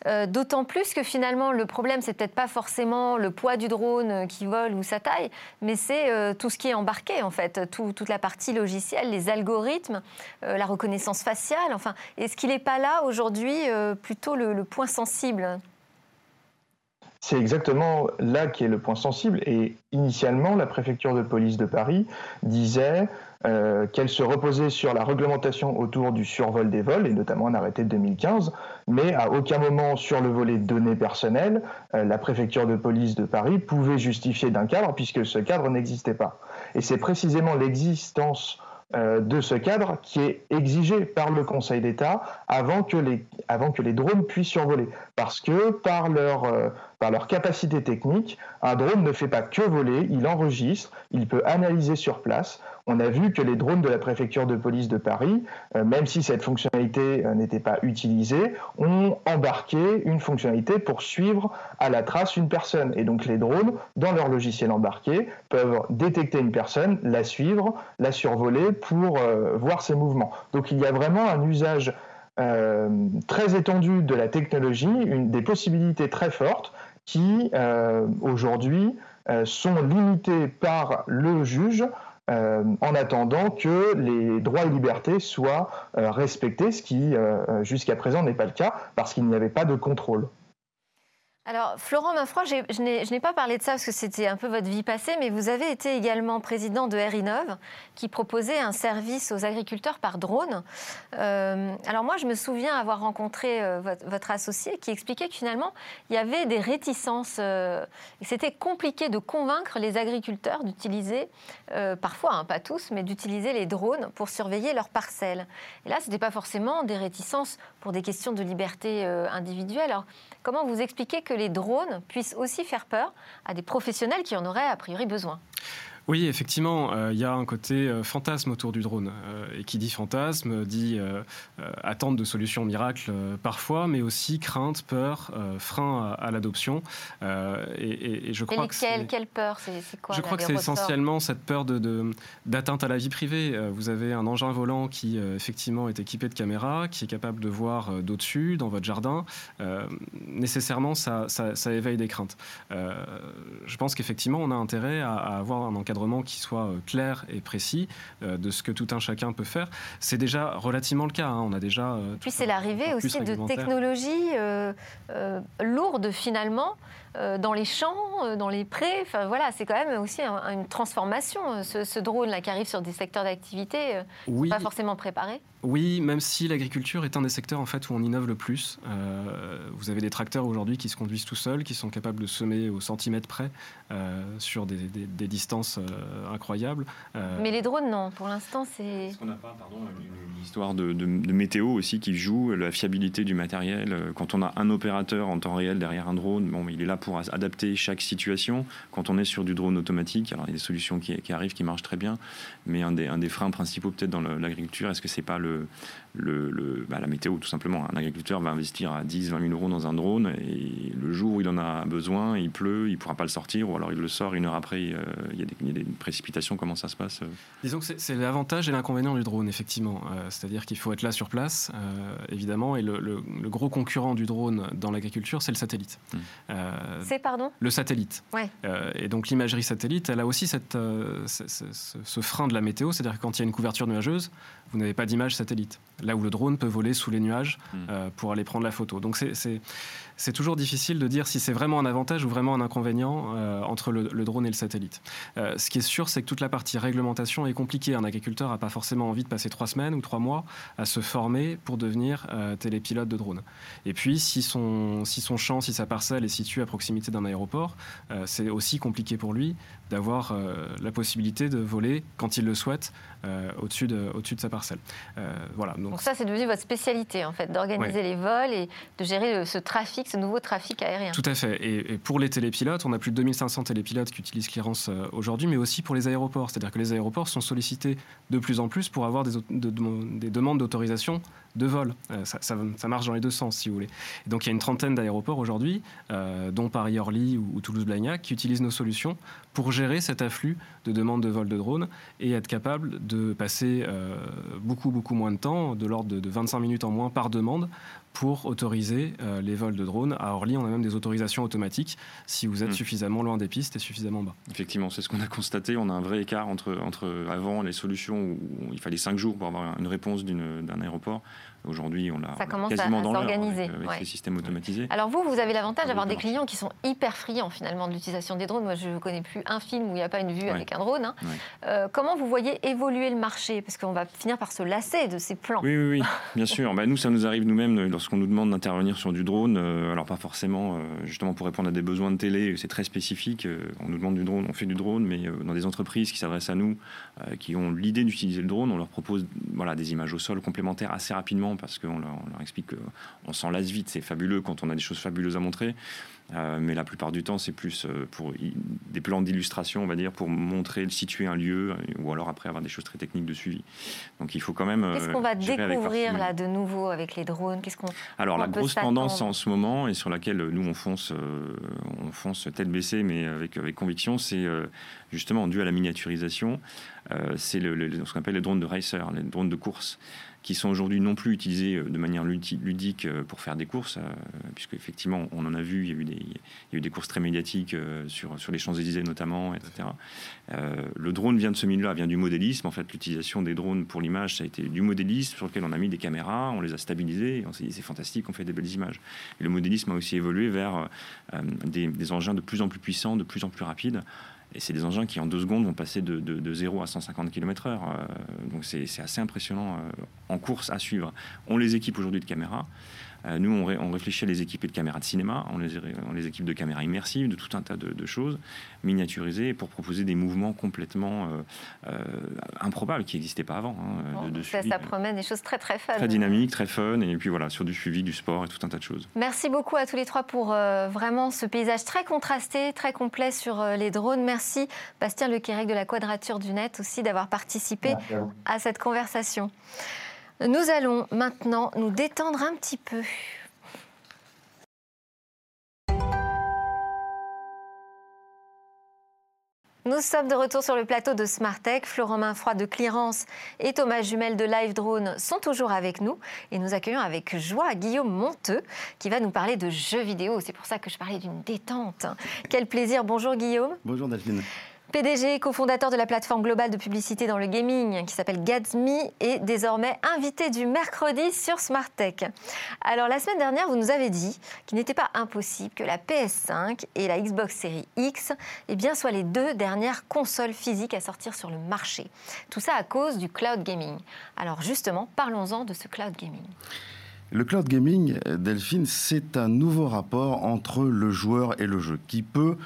Euh, d'autant plus que finalement, le problème, c'est peut-être pas forcément le poids du drone euh, qui vole ou sa taille, mais c'est euh, tout ce qui est embarqué, en fait, toute la partie logicielle, les algorithmes, la reconnaissance faciale. Enfin, est-ce qu'il n'est pas là aujourd'hui plutôt le, point sensible? C'est exactement là qui est le point sensible. Et initialement, la préfecture de police de Paris disait euh, qu'elle se reposait sur la réglementation autour du survol des vols, et notamment un arrêté de 2015, mais à aucun moment sur le volet données personnelles, euh, la préfecture de police de Paris pouvait justifier d'un cadre, puisque ce cadre n'existait pas. Et c'est précisément l'existence euh, de ce cadre qui est exigé par le Conseil d'État avant que les drones puissent survoler parce que par leur par leur capacité technique un drone ne fait pas que voler il enregistre il peut analyser sur place on a vu que les drones de la préfecture de police de Paris, euh, même si cette fonctionnalité euh, n'était pas utilisée, ont embarqué une fonctionnalité pour suivre à la trace une personne. Et donc les drones, dans leur logiciel embarqué, peuvent détecter une personne, la suivre, la survoler pour euh, voir ses mouvements. Donc il y a vraiment un usage très étendu de la technologie, une, des possibilités très fortes qui aujourd'hui sont limitées par le juge euh, en attendant que les droits et libertés soient euh, respectés, ce qui euh, jusqu'à présent n'est pas le cas parce qu'il n'y avait pas de contrôle. Alors, Florent Mainfroy, je n'ai pas parlé de ça parce que c'était un peu votre vie passée, mais vous avez été également président de RINOV, qui proposait un service aux agriculteurs par drone. Euh, alors moi, je me souviens avoir rencontré euh, votre, associé qui expliquait que finalement, il y avait des réticences. Euh, c'était compliqué de convaincre les agriculteurs d'utiliser, parfois, hein, pas tous, mais d'utiliser les drones pour surveiller leurs parcelles. Et là, ce n'était pas forcément des réticences pour des questions de liberté individuelle. Comment vous expliquez que les drones puissent aussi faire peur à des professionnels qui en auraient a priori besoin? Oui, effectivement, euh, il y a un côté euh, fantasme autour du drone. Euh, et qui dit fantasme dit attente de solutions miracles parfois, mais aussi crainte, peur, frein à, l'adoption. Et, je crois que quelle peur C'est quoi Je crois que c'est essentiellement cette peur de, d'atteinte à la vie privée. vous avez un engin volant qui effectivement est équipé de caméras, qui est capable de voir d'au-dessus dans votre jardin. nécessairement, ça, ça, éveille des craintes. je pense qu'effectivement, on a intérêt à, à avoir un encadrement qui soit euh, clair et précis euh, de ce que tout un chacun peut faire. C'est déjà relativement le cas. Hein. On a déjà. Euh, Puis c'est l'arrivée aussi de technologies lourdes finalement dans les champs, euh, dans les prés. Enfin voilà, c'est quand même aussi une transformation. Euh, ce, drone là qui arrive sur des secteurs d'activité pas forcément préparés. Oui, même si l'agriculture est un des secteurs en fait où on innove le plus. vous avez des tracteurs aujourd'hui qui se conduisent tout seuls, qui sont capables de semer au centimètre près sur des, distances incroyables. Mais les drones, non. Pour l'instant, c'est. Est-ce qu'on n'a pas, pardon, une histoire de, météo aussi qui joue, la fiabilité du matériel. Quand on a un opérateur en temps réel derrière un drone, bon, il est là pour adapter chaque situation. Quand on est sur du drone automatique, alors il y a des solutions qui, arrivent, qui marchent très bien, mais un des, un des freins principaux peut-être dans l'agriculture, est-ce que c'est pas le, le, bah, la météo tout simplement Un agriculteur va investir à 10, 20 000 euros dans un drone et le jour où il en a besoin, il pleut, il pourra pas le sortir, ou alors il le sort une heure après, euh, il, y a des, précipitations. Comment ça se passe euh? Disons que c'est l'avantage et l'inconvénient du drone, effectivement. Euh, c'est-à-dire qu'il faut être là sur place, évidemment, et le, gros concurrent du drone dans l'agriculture, c'est le satellite. Mmh. C'est, pardon? Le satellite. Ouais. Euh, et donc l'imagerie satellite, elle a aussi cette, euh, ce, frein de la météo, c'est-à-dire que quand il y a une couverture nuageuse, vous n'avez pas d'image satellite. Là où le drone peut voler sous les nuages mmh. euh, pour aller prendre la photo. Donc c'est c'est toujours difficile de dire si c'est vraiment un avantage ou vraiment un inconvénient euh, entre le, drone et le satellite. Euh, ce qui est sûr, c'est que toute la partie réglementation est compliquée. Un agriculteur n'a pas forcément envie de passer trois semaines ou trois mois à se former pour devenir euh, télépilote de drone. Et puis, si son, si son champ, si sa parcelle est située à proximité d'un aéroport, c'est aussi compliqué pour lui d'avoir la possibilité de voler quand il le souhaite au-dessus de, au de sa parcelle. voilà. Donc, ça, c'est devenu votre spécialité, en fait, d'organiser les vols et de gérer ce trafic ce nouveau trafic aérien. Tout à fait. Et, pour les télépilotes, on a plus de 2500 télépilotes qui utilisent Clearance euh, aujourd'hui, mais aussi pour les aéroports. C'est-à-dire que les aéroports sont sollicités de plus en plus pour avoir des, des demandes d'autorisation de vol. Euh, ça, marche dans les deux sens, si vous voulez. donc il y a une trentaine d'aéroports aujourd'hui, euh, dont Paris-Orly ou, Toulouse-Blagnac, qui utilisent nos solutions pour gérer cet afflux de demandes de vol de drones et être capable de passer beaucoup, beaucoup moins de temps, de l'ordre de 25 minutes en moins par demande, pour autoriser euh, les vols de drones. À Orly, on a même des autorisations automatiques si vous êtes hmm. suffisamment loin des pistes et suffisamment bas. Effectivement, c'est ce qu'on a constaté. On a un vrai écart entre, entre avant les solutions où il fallait 5 jours pour avoir une réponse d'un aéroport Aujourd'hui, on l'a quasiment dans s'organiser avec, avec les systèmes automatisés. Alors vous, vous avez l'avantage d'avoir des clients qui sont hyper friands finalement de l'utilisation des drones. Moi, je ne connais plus un film où il n'y a pas une vue avec un drone. Hein. Euh, comment vous voyez évoluer le marché? Parce qu'on va finir par se lasser de ces plans. Oui, oui, oui. bien sûr. Bah, nous, ça nous arrive nous-mêmes lorsqu'on nous demande d'intervenir sur du drone. Euh, alors pas forcément, euh, justement pour répondre à des besoins de télé, c'est très spécifique. on nous demande du drone, on fait du drone, mais dans des entreprises qui s'adressent à nous, qui ont l'idée d'utiliser le drone, on leur propose voilà, des images au sol complémentaires assez rapidement parce qu'on leur, explique qu'on s'en lasse vite, c'est fabuleux quand on a des choses fabuleuses à montrer. Euh, mais la plupart du temps, c'est plus euh, pour des plans d'illustration, on va dire, pour montrer, situer un lieu, euh, ou alors après avoir des choses très techniques de suivi. Donc il faut quand même. Qu'est-ce qu'on va découvrir là de nouveau avec les drones? Qu'est-ce qu'on Alors la grosse tendance en ce moment et sur laquelle nous on fonce, on fonce tête baissée, mais avec avec conviction, c'est justement dû à la miniaturisation. c'est ce qu'on appelle les drones de racer, les drones de course qui sont aujourd'hui non plus utilisés euh, de manière ludique euh, pour faire des courses, euh, puisque effectivement on en a vu, il y a eu des, courses très médiatiques sur, les Champs-Élysées notamment, etc. le drone vient de ce milieu-là, vient du modélisme. En fait, l'utilisation des drones pour l'image, ça a été du modélisme sur lequel on a mis des caméras, on les a stabilisés, on s'est dit c'est fantastique, on fait des belles images. Et le modélisme a aussi évolué vers des engins de plus en plus puissants, de plus en plus rapides. Et c'est des engins qui, en deux secondes, vont passer de, de, 0 à 150 km/h. donc c'est assez impressionnant euh, en course à suivre. On les équipe aujourd'hui de caméras. Nous, on, réfléchit à les équiper de caméras de cinéma, on les, on les équipe de caméras immersives, de tout un tas de, choses miniaturisées pour proposer des mouvements complètement improbables qui n'existaient pas avant. Hein, ça, ça, promet des choses très très fun. Très dynamique, très fun, et puis voilà, sur du suivi, du sport et tout un tas de choses. Merci beaucoup à tous les trois pour vraiment ce paysage très contrasté, très complet sur les drones. Merci Bastien Lequérec de la Quadrature du Net aussi d'avoir participé à cette conversation. Nous allons maintenant nous détendre un petit peu. Nous sommes de retour sur le plateau de Smartech. Florent Mainfroid de Clearance et Thomas Jumel de Live Drone sont toujours avec nous. Et nous accueillons avec joie Guillaume Monteux qui va nous parler de jeux vidéo. C'est pour ça que je parlais d'une détente. Quel plaisir. Bonjour Guillaume. Bonjour Delphine. PDG, cofondateur de la plateforme globale de publicité dans le gaming qui s'appelle Gatsby et désormais invité du mercredi sur Smart Tech. Alors la semaine dernière, vous nous avez dit qu'il n'était pas impossible que la PS5 et la Xbox Series X eh bien, soient les deux dernières consoles physiques à sortir sur le marché. Tout ça à cause du cloud gaming. Alors justement, parlons-en de ce cloud gaming. Le cloud gaming, Delphine, c'est un nouveau rapport entre le joueur et le jeu qui peut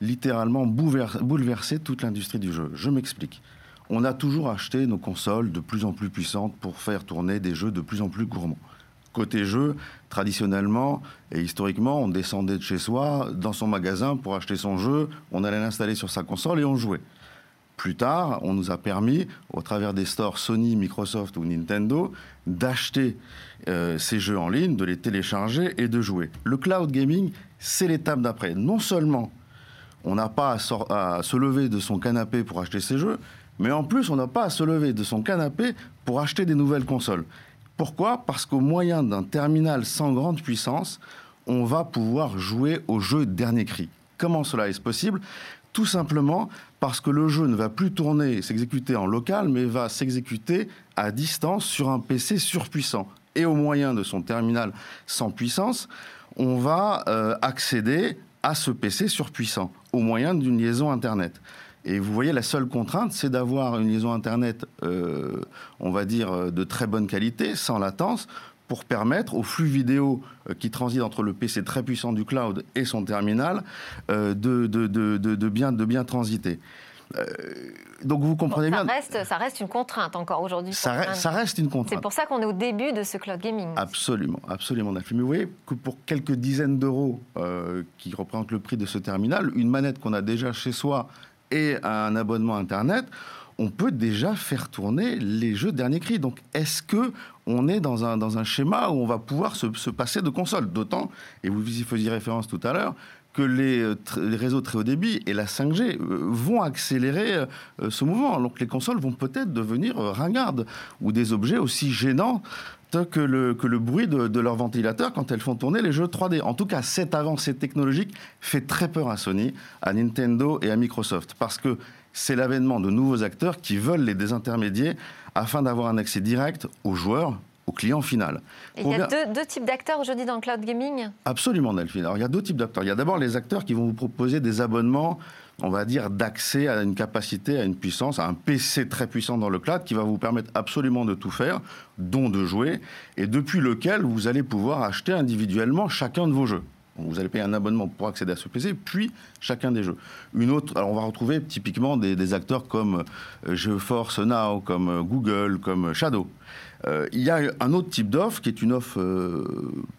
littéralement bouleverser toute l'industrie du jeu. Je m'explique. On a toujours acheté nos consoles de plus en plus puissantes pour faire tourner des jeux de plus en plus gourmands. Côté jeu, traditionnellement et historiquement, on descendait de chez soi dans son magasin pour acheter son jeu, on allait l'installer sur sa console et on jouait. Plus tard, on nous a permis, au travers des stores Sony, Microsoft ou Nintendo, d'acheter euh, ces jeux en ligne, de les télécharger et de jouer. Le cloud gaming, c'est l'étape d'après. Non seulement on n'a pas à, se lever de son canapé pour acheter ses jeux, mais en plus, on n'a pas à se lever de son canapé pour acheter des nouvelles consoles. Pourquoi? Parce qu'au moyen d'un terminal sans grande puissance, on va pouvoir jouer au jeu dernier cri. Comment cela est possible? Tout simplement parce que le jeu ne va plus tourner s'exécuter en local, mais va s'exécuter à distance sur un PC surpuissant. Et au moyen de son terminal sans puissance, on va euh, accéder à ce PC surpuissant au moyen d'une liaison Internet. Et vous voyez, la seule contrainte, c'est d'avoir une liaison Internet, euh, on va dire, euh, de très bonne qualité, sans latence, pour permettre au flux vidéo euh, qui transite entre le PC très puissant du cloud et son terminal de, de, de, bien, de bien transiter. Euh, donc vous comprenez bien. Reste, ça reste une contrainte encore aujourd'hui. Ça, reste une contrainte. C'est pour ça qu'on est au début de ce cloud gaming. Absolument, absolument. Mais vous voyez que pour quelques dizaines d'euros euh, qui représentent le prix de ce terminal, une manette qu'on a déjà chez soi et un abonnement Internet, on peut déjà faire tourner les jeux dernier cri. Donc, est-ce que on est dans un, dans un schéma où on va pouvoir se, se passer de console? D'autant, et vous y faisiez référence tout à l'heure, que les, les, réseaux très haut débit et la 5G euh, vont accélérer euh, ce mouvement. Donc les consoles vont peut-être devenir euh, ringardes ou des objets aussi gênants que le, que le bruit de, de leur ventilateur quand elles font tourner les jeux 3D. En tout cas, cette avancée technologique fait très peur à Sony, à Nintendo et à Microsoft parce que c'est l'avènement de nouveaux acteurs qui veulent les désintermédier afin d'avoir un accès direct aux joueurs, au client final. il y a deux, types d'acteurs aujourd'hui dans le cloud gaming? Absolument, Delphine. Alors, il y a deux types d'acteurs. Il y a d'abord les acteurs qui vont vous proposer des abonnements, on va dire, d'accès à une capacité, à une puissance, à un PC très puissant dans le cloud qui va vous permettre absolument de tout faire, dont de jouer, et depuis lequel vous allez pouvoir acheter individuellement chacun de vos jeux. Vous allez payer un abonnement pour accéder à ce PC, puis chacun des jeux. Une autre, alors on va retrouver typiquement des, acteurs comme euh, GeForce Now, comme euh, Google, comme Shadow. Euh, il y a un autre type d'offre qui est une offre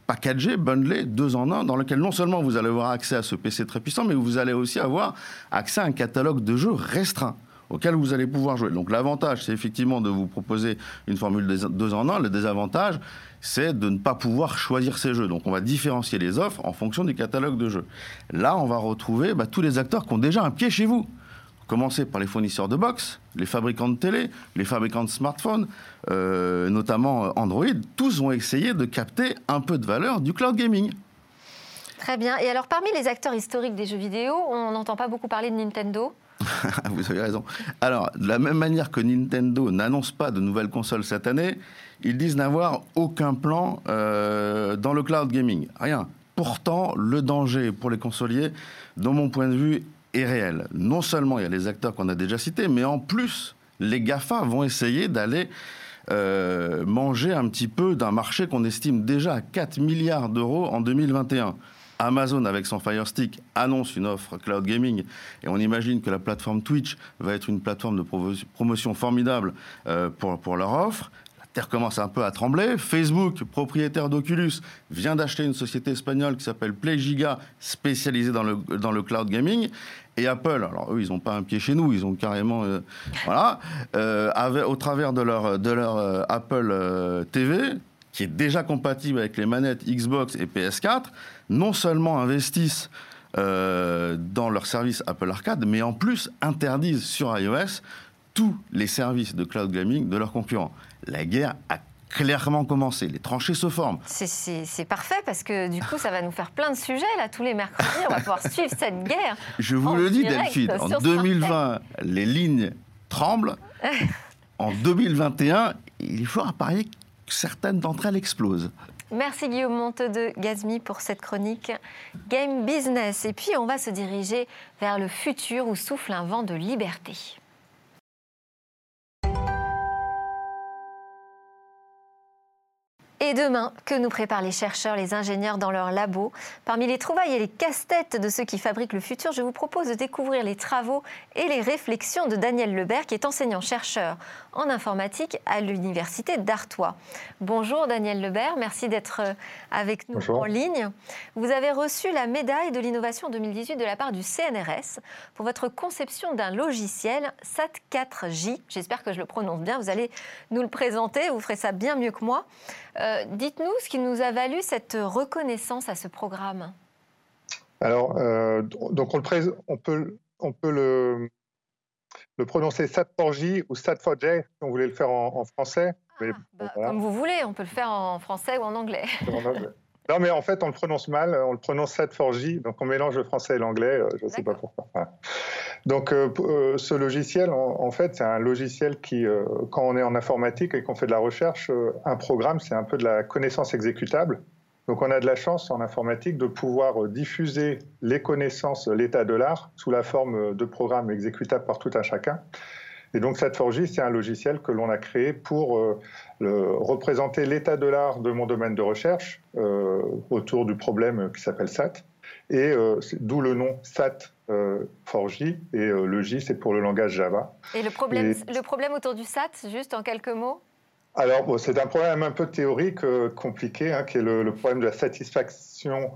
packagée, bundlée, deux en un, dans laquelle non seulement vous allez avoir accès à ce PC très puissant, mais vous allez aussi avoir accès à un catalogue de jeux restreint auquel vous allez pouvoir jouer. Donc l'avantage, c'est effectivement de vous proposer une formule deux en un. Le désavantage, c'est de ne pas pouvoir choisir ces jeux. Donc on va différencier les offres en fonction du catalogue de jeux. Là, on va retrouver bah, tous les acteurs qui ont déjà un pied chez vous. Commencer par les fournisseurs de box, les fabricants de télé, les fabricants de smartphones, euh, notamment Android, tous vont essayer de capter un peu de valeur du cloud gaming. Très bien. Et alors, parmi les acteurs historiques des jeux vidéo, on n'entend pas beaucoup parler de Nintendo Vous avez raison. Alors, de la même manière que Nintendo n'annonce pas de nouvelles consoles cette année, ils disent n'avoir aucun plan euh, dans le cloud gaming. Rien. Pourtant, le danger pour les consoliers, de mon point de vue, est réel. Non seulement il y a les acteurs qu'on a déjà cités, mais en plus, les GAFA vont essayer d'aller manger un petit peu d'un marché qu'on estime déjà à 4 milliards d'euros en 2021. Amazon, avec son Fire Stick, annonce une offre cloud gaming et on imagine que la plateforme Twitch va être une plateforme de promotion formidable pour, pour leur offre. Terre commence un peu à trembler. Facebook, propriétaire d'Oculus, vient d'acheter une société espagnole qui s'appelle PlayGiga, spécialisée dans le, cloud gaming. Et Apple, alors eux, ils n'ont pas un pied chez nous, ils ont carrément, euh, voilà, euh, au travers de leur, euh, Apple TV, qui est déjà compatible avec les manettes Xbox et PS4, non seulement investissent dans leur service Apple Arcade, mais en plus interdisent sur iOS tous les services de cloud gaming de leurs concurrents la guerre a clairement commencé. Les tranchées se forment. C'est parfait parce que du coup, ça va nous faire plein de sujets là tous les mercredis. On va pouvoir suivre cette guerre. Je vous le dis, Delphine, en 2020, les lignes tremblent. en 2021, il faut parier certaines d'entre elles explosent. Merci Guillaume Monte de Gazmi pour cette chronique Game Business. Et puis, on va se diriger vers le futur où souffle un vent de liberté. Et demain, que nous préparent les chercheurs, les ingénieurs dans leurs labos Parmi les trouvailles et les casse-têtes de ceux qui fabriquent le futur, je vous propose de découvrir les travaux et les réflexions de Daniel Lebert, qui est enseignant-chercheur en informatique à l'Université d'Artois. Bonjour Daniel Lebert, merci d'être euh, avec nous en ligne. Vous avez reçu la médaille de l'innovation 2018 de la part du CNRS pour votre conception d'un logiciel SAT4J. J'espère que je le prononce bien, vous allez nous le présenter, vous ferez ça bien mieux que moi. Euh, dites-nous ce qui nous a valu cette reconnaissance à ce programme. Alors, euh, donc on, le on, peut, on peut le, le prononcer SAT4J ou SAT4J, si on voulait le faire en, français. Ah, bah, comme vous voulez, on peut le faire en français ou en anglais. Non, mais en fait, on le prononce mal, on le prononce SAT4J, donc on mélange le français et l'anglais, euh, je ne sais pas pourquoi. Donc, euh, euh, ce logiciel, en, fait, c'est un logiciel qui, quand on est en informatique et qu'on fait de la recherche, un programme, c'est un peu de la connaissance exécutable. Donc, on a de la chance en informatique de pouvoir diffuser les connaissances, l'état de l'art, sous la forme de programmes exécutables par tout un chacun. Et donc, SAT4J, c'est un logiciel que l'on a créé pour représenter l'état de l'art de mon domaine de recherche euh, autour du problème qui s'appelle SAT. Et euh, d'où le nom SAT 4J. Et euh, le J, c'est pour le langage Java. Et le problème, le problème autour du SAT, juste en quelques mots? Alors, c'est un problème un peu théorique, compliqué, hein, qui est le, problème de la satisfaction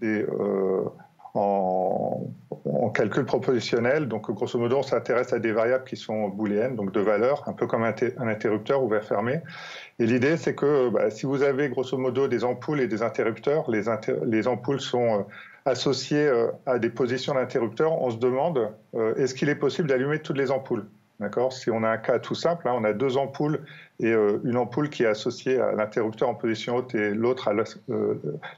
des, en, calcul propositionnel. Donc, grosso modo, on s'intéresse à des variables qui sont booléennes, donc de valeur, un peu comme un, interrupteur ouvert-fermé. Et l'idée, c'est que bah, si vous avez grosso modo des ampoules et des interrupteurs, les, les ampoules sont euh, associées euh, à des positions d'interrupteurs, on se demande euh, est-ce qu'il est possible d'allumer toutes les ampoules? D'accord Si on a un cas tout simple, hein, on a deux ampoules et une ampoule qui est associée à l'interrupteur en position haute et l'autre à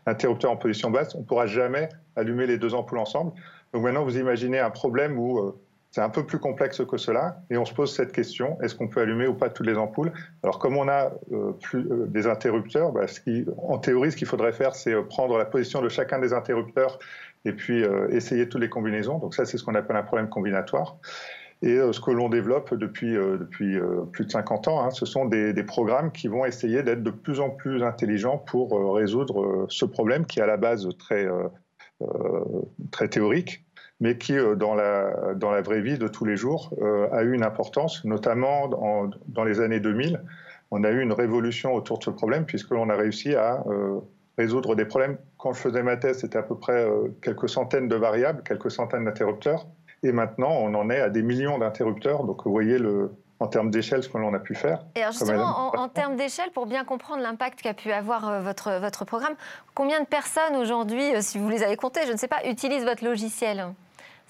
l'interrupteur en position basse, on ne pourra jamais allumer les deux ampoules ensemble. Donc maintenant, vous imaginez un problème où euh, c'est un peu plus complexe que cela, et on se pose cette question est-ce qu'on peut allumer ou pas toutes les ampoules? Alors, comme on a euh, plus, euh, des interrupteurs, bah, en théorie, ce qu'il faudrait faire, c'est prendre la position de chacun des interrupteurs et puis essayer toutes les combinaisons. Donc ça, c'est ce qu'on appelle un problème combinatoire. Et ce que l'on développe depuis, depuis plus de 50 ans, hein, ce sont des, programmes qui vont essayer d'être de plus en plus intelligents pour résoudre ce problème qui est à la base très euh, théorique, mais qui, euh, dans la, vraie vie de tous les jours, euh, a eu une importance, notamment dans les années 2000. On a eu une révolution autour de ce problème, puisque l'on a réussi à résoudre des problèmes. Quand je faisais ma thèse, c'était à peu près quelques centaines de variables, quelques centaines d'interrupteurs. Et maintenant, on en est à des millions d'interrupteurs. Donc, vous voyez le, en termes d'échelle ce que l'on a pu faire. Et alors justement, en, termes d'échelle, pour bien comprendre l'impact qu'a pu avoir euh, votre, votre programme, combien de personnes aujourd'hui, euh, si vous les avez comptées, je ne sais pas, utilisent votre logiciel?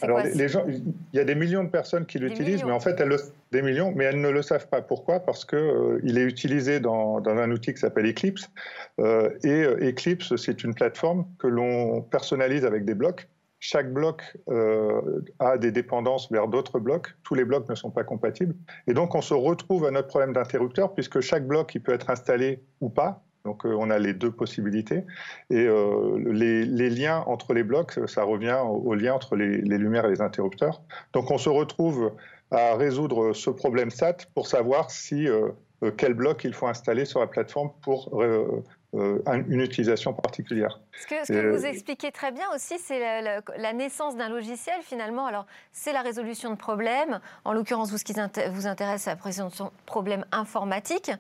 Alors, les, gens, il y a des millions de personnes qui l'utilisent, mais en fait, elles le, des millions, mais elles ne le savent pas. Pourquoi? Parce que euh, il est utilisé dans, dans un outil qui s'appelle Eclipse. et Eclipse, c'est une plateforme que l'on personnalise avec des blocs chaque bloc euh, a des dépendances vers d'autres blocs. Tous les blocs ne sont pas compatibles. Et donc, on se retrouve à notre problème d'interrupteur, puisque chaque bloc, il peut être installé ou pas. Donc, euh, on a les deux possibilités. Et euh, les, liens entre les blocs, ça revient au, lien entre les, lumières et les interrupteurs. Donc, on se retrouve à résoudre ce problème SAT pour savoir si quel bloc il faut installer sur la plateforme pour une utilisation particulière. Ce que, ce que vous expliquez très bien aussi, c'est la, naissance d'un logiciel finalement. Alors, c'est la résolution de problèmes. En l'occurrence, vous, ce qui vous intéresse, c'est la résolution de problèmes informatiques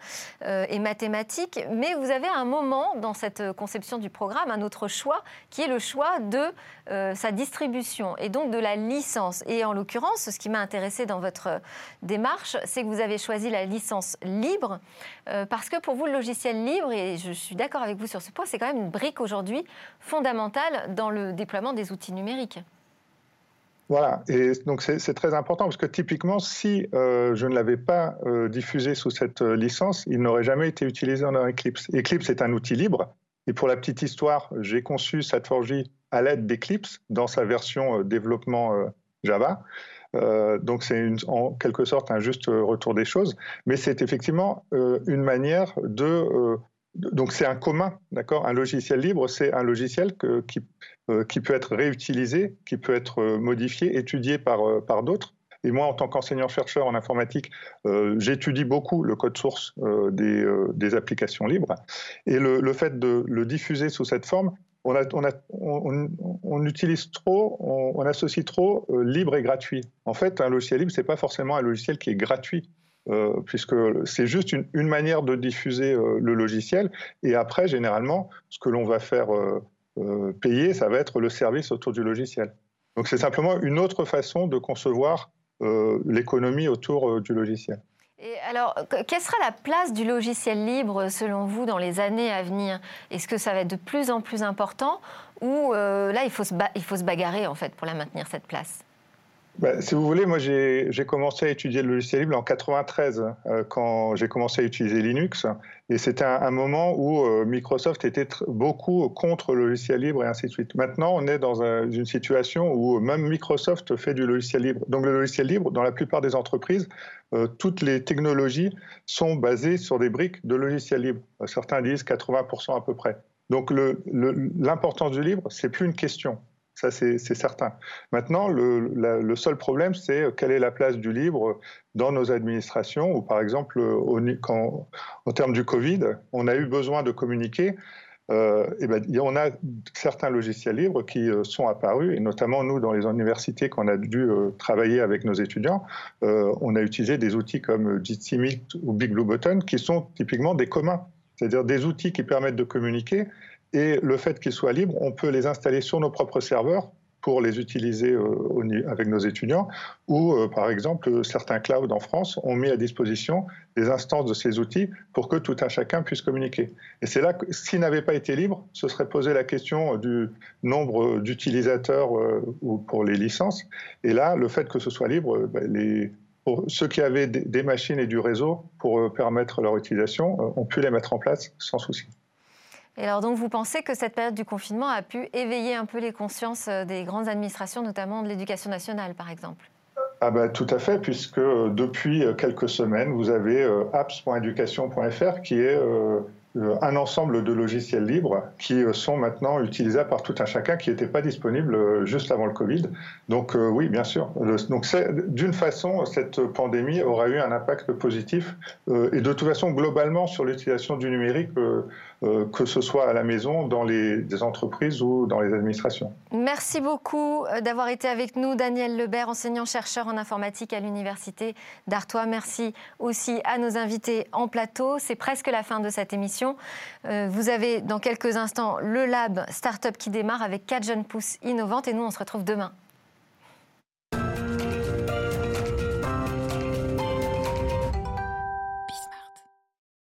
euh, et mathématiques. Mais vous avez un moment dans cette conception du programme, un autre choix, qui est le choix de euh, sa distribution et donc de la licence. Et en l'occurrence, ce qui m'a intéressé dans votre démarche, c'est que vous avez choisi la licence libre parce que pour vous, le logiciel libre, et je suis d'accord avec vous sur ce point, c'est quand même une brique aujourd'hui fondamentale dans le déploiement des outils numériques. Voilà, et donc c'est très important parce que typiquement, si euh, je ne l'avais pas euh, diffusé sous cette euh, licence, il n'aurait jamais été utilisé dans Eclipse. Eclipse est un outil libre, et pour la petite histoire, j'ai conçu cette 4 à l'aide d'Eclipse dans sa version développement Java. donc c'est en quelque sorte un juste retour des choses, mais c'est effectivement une manière de donc c'est un commun, d'accord? Un logiciel libre, c'est un logiciel euh, qui, peut être réutilisé, qui peut être euh, modifié, étudié par, euh, par d'autres. Et moi, en tant qu'enseignant-chercheur en informatique, j'étudie beaucoup le code source des, applications libres. Et le, fait de le diffuser sous cette forme, on, utilise trop, on, associe trop libre et gratuit. En fait, un logiciel libre, ce n'est pas forcément un logiciel qui est gratuit. Euh, puisque c'est juste une, manière de diffuser euh, le logiciel. Et après, généralement, ce que l'on va faire euh, payer, ça va être le service autour du logiciel. Donc c'est simplement une autre façon de concevoir l'économie autour du logiciel. Alors, quelle sera la place du logiciel libre selon vous dans les années à venir? Est-ce que ça va être de plus en plus important ou là il faut, se il faut se bagarrer en fait pour la maintenir cette place? Bah, si vous voulez, moi j'ai commencé à étudier le logiciel libre en 93 euh, quand j'ai commencé à utiliser Linux et c'était un, moment où euh, Microsoft était beaucoup contre le logiciel libre et ainsi de suite. Maintenant, on est dans une situation où même Microsoft fait du logiciel libre. Donc le logiciel libre, dans la plupart des entreprises, euh, toutes les technologies sont basées sur des briques de logiciel libre. Certains disent 80% à peu près. Donc l'importance du libre, c'est plus une question. Ça, c'est certain. Maintenant, le, seul problème, c'est quelle est la place du libre dans nos administrations, ou par exemple, en termes du Covid, on a eu besoin de communiquer. Euh, et ben, on a certains logiciels libres qui euh, sont apparus, et notamment nous, dans les universités, qu'on a dû euh, travailler avec nos étudiants, on a utilisé des outils comme Jitsi Meet ou Big Blue Button, qui sont typiquement des communs, c'est-à-dire des outils qui permettent de communiquer et le fait qu'ils soient libres, on peut les installer sur nos propres serveurs pour les utiliser euh, avec nos étudiants, ou euh, par exemple certains clouds en France ont mis à disposition des instances de ces outils pour que tout un chacun puisse communiquer. Et c'est là que s'ils n'avaient pas été libres, ce serait posé la question du nombre d'utilisateurs euh, ou pour les licences. Et là, le fait que ce soit libre, ben, ceux qui avaient des machines et du réseau pour permettre leur utilisation ont pu les mettre en place sans souci. Et alors donc vous pensez que cette période du confinement a pu éveiller un peu les consciences euh, des grandes administrations, notamment de l'éducation nationale par exemple? Ah bah, tout à fait, puisque euh, depuis euh, quelques semaines, vous avez apps.education.fr qui est un ensemble de logiciels libres qui sont maintenant utilisables par tout un chacun qui n'étaient pas disponibles juste avant le Covid. Donc oui, bien sûr. Donc d'une façon, cette pandémie aura eu un impact positif et de toute façon globalement sur l'utilisation du numérique, que ce soit à la maison, dans les entreprises ou dans les administrations. Merci beaucoup d'avoir été avec nous, Daniel Lebert, enseignant-chercheur en informatique à l'Université d'Artois. Merci aussi à nos invités en plateau. C'est presque la fin de cette émission. Euh, vous avez dans quelques instants le lab Startup qui démarre avec quatre jeunes pousses innovantes et nous on se retrouve demain